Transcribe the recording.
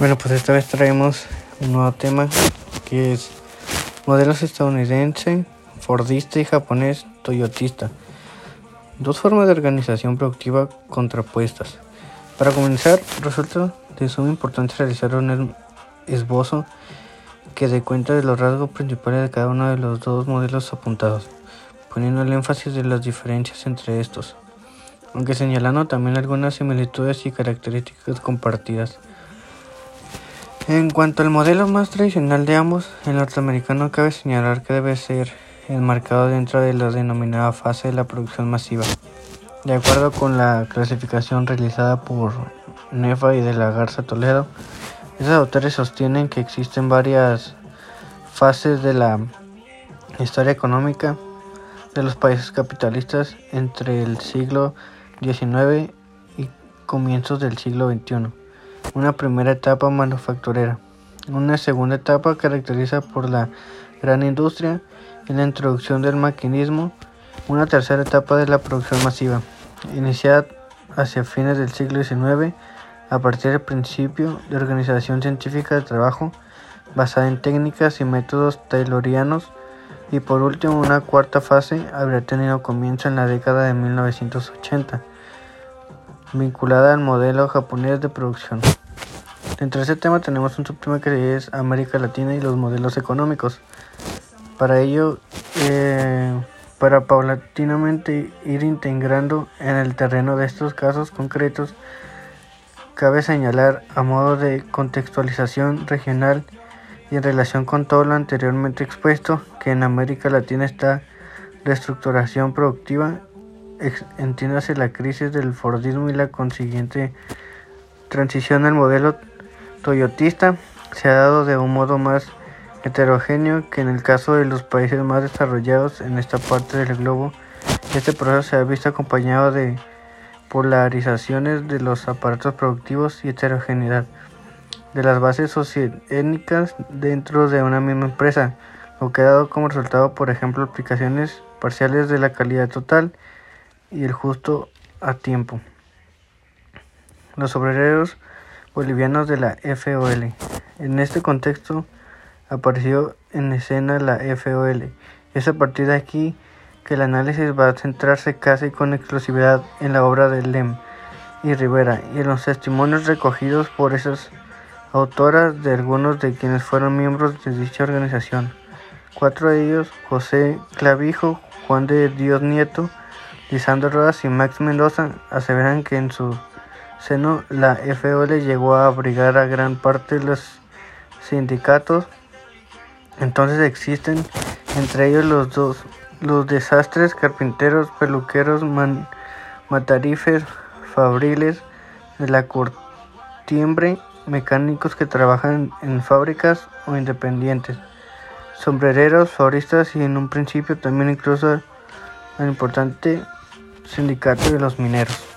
Bueno, pues esta vez traemos un nuevo tema que es modelos estadounidense, fordista y japonés toyotista. Dos formas de organización productiva contrapuestas. Para comenzar, resulta de suma importancia realizar un esbozo que dé cuenta de los rasgos principales de cada uno de los dos modelos apuntados, poniendo el énfasis de las diferencias entre estos, aunque señalando también algunas similitudes y características compartidas. En cuanto al modelo más tradicional de ambos, el norteamericano cabe señalar que debe ser enmarcado dentro de la denominada fase de la producción masiva. De acuerdo con la clasificación realizada por Nefa y de la Garza Toledo, esos autores sostienen que existen varias fases de la historia económica de los países capitalistas entre el siglo XIX y comienzos del siglo XXI una primera etapa manufacturera. Una segunda etapa caracteriza por la gran industria y la introducción del maquinismo. Una tercera etapa de la producción masiva, iniciada hacia fines del siglo XIX a partir del principio de organización científica de trabajo basada en técnicas y métodos taylorianos y por último una cuarta fase habría tenido comienzo en la década de 1980 vinculada al modelo japonés de producción. Dentro de ese tema tenemos un subtema que es América Latina y los modelos económicos. Para ello, eh, para paulatinamente ir integrando en el terreno de estos casos concretos, cabe señalar a modo de contextualización regional y en relación con todo lo anteriormente expuesto, que en América Latina está reestructuración productiva, entiéndase la crisis del Fordismo y la consiguiente transición al modelo toyotista se ha dado de un modo más heterogéneo que en el caso de los países más desarrollados en esta parte del globo. Este proceso se ha visto acompañado de polarizaciones de los aparatos productivos y heterogeneidad de las bases socioétnicas dentro de una misma empresa, lo que ha dado como resultado, por ejemplo, aplicaciones parciales de la calidad total y el justo a tiempo. Los obreros bolivianos de la FOL. En este contexto apareció en escena la FOL. Es a partir de aquí que el análisis va a centrarse casi con exclusividad en la obra de Lem y Rivera y en los testimonios recogidos por esas autoras de algunos de quienes fueron miembros de dicha organización. Cuatro de ellos, José Clavijo, Juan de Dios Nieto, Lisandro Rodas y Max Mendoza, aseveran que en su seno la FOL llegó a abrigar a gran parte de los sindicatos. Entonces existen entre ellos los dos los desastres, carpinteros, peluqueros, matarifes, fabriles de la cortiembre, mecánicos que trabajan en fábricas o independientes, sombrereros, floristas y en un principio también incluso el importante sindicato de los mineros.